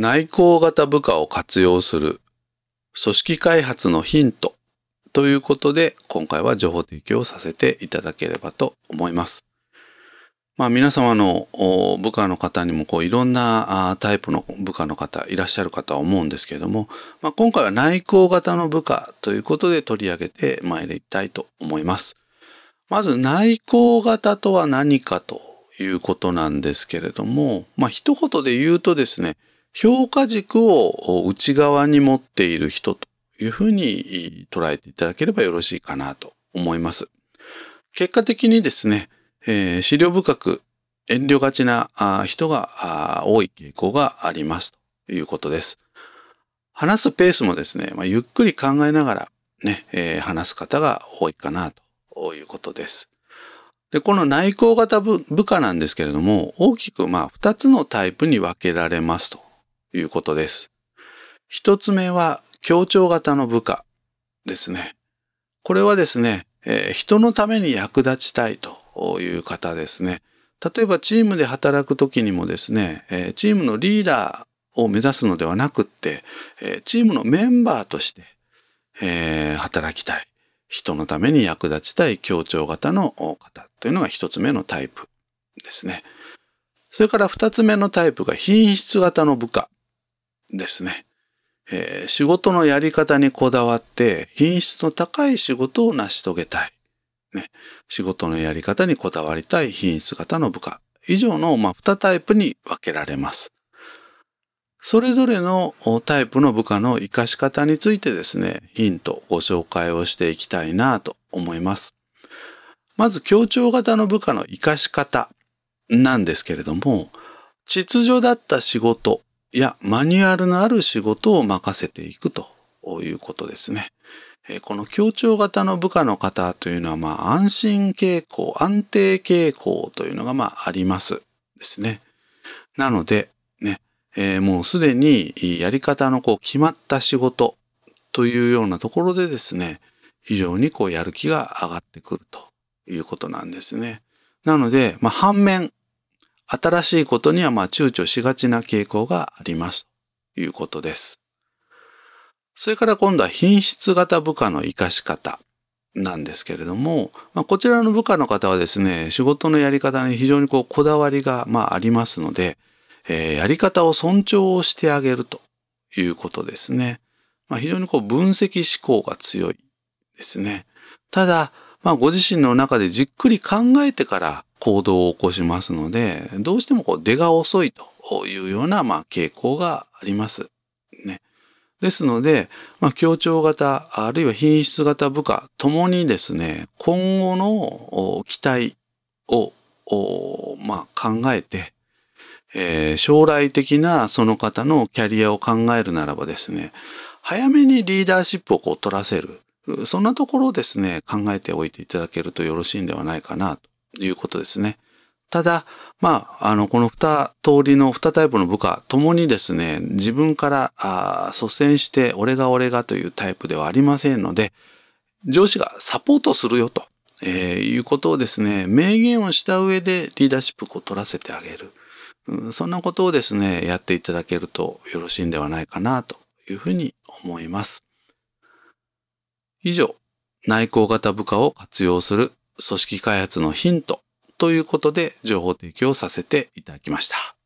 内向型部下を活用する組織開発のヒントということで今回は情報提供させていただければと思います。まあ皆様の部下の方にもこういろんなタイプの部下の方いらっしゃるかとは思うんですけれども、まあ、今回は内向型の部下ということで取り上げてまいりたいと思います。まず内向型とは何かということなんですけれども、まあ一言で言うとですね、評価軸を内側に持っている人というふうに捉えていただければよろしいかなと思います。結果的にですね、えー、資料深く遠慮がちな人が多い傾向がありますということです。話すペースもですね、まあ、ゆっくり考えながらね、えー、話す方が多いかなということです。で、この内向型部下なんですけれども、大きくまあ2つのタイプに分けられますということです。1つ目は協調型の部下ですね。これはですね、えー、人のために役立ちたいという方ですね。例えばチームで働く時にもですね、チームのリーダーを目指すのではなくって、チームのメンバーとして、働きたい。人のために役立ちたい協調型の方というのが一つ目のタイプですね。それから二つ目のタイプが品質型の部下ですね。えー、仕事のやり方にこだわって品質の高い仕事を成し遂げたい。ね、仕事のやり方にこだわりたい品質型の部下。以上の、まあ、2タイプに分けられます。それぞれのタイプの部下の活かし方についてですね、ヒント、ご紹介をしていきたいなと思います。まず、協調型の部下の活かし方なんですけれども、秩序だった仕事いやマニュアルのある仕事を任せていくということですね。この協調型の部下の方というのは、まあ、安心傾向、安定傾向というのが、まあ、ありますですね。なので、ね、えー、もうすでにやり方のこう決まった仕事というようなところでですね、非常にこうやる気が上がってくるということなんですね。なので、まあ、反面、新しいことにはまあ躊躇しがちな傾向がありますということです。それから今度は品質型部下の活かし方なんですけれども、まあ、こちらの部下の方はですね、仕事のやり方に非常にこうこだわりがまあありますので、えー、やり方を尊重してあげるということですね。まあ、非常にこう分析思考が強いですね。ただ、まあ、ご自身の中でじっくり考えてから行動を起こしますので、どうしてもこう出が遅いというようなまあ傾向があります。ね。ですので、まあ、協調型、あるいは品質型部下ともにですね、今後の期待を、まあ、考えて、えー、将来的なその方のキャリアを考えるならばですね、早めにリーダーシップをこう取らせる。そんなところをですね、考えておいていただけるとよろしいんではないかなということですね。ただ、まあ、あの、この二通りの二タイプの部下ともにですね、自分からあ率先して俺が俺がというタイプではありませんので、上司がサポートするよと、えー、いうことをですね、明言をした上でリーダーシップを取らせてあげる。うん、そんなことをですね、やっていただけるとよろしいんではないかなというふうに思います。以上、内向型部下を活用する組織開発のヒントということで情報提供させていただきました。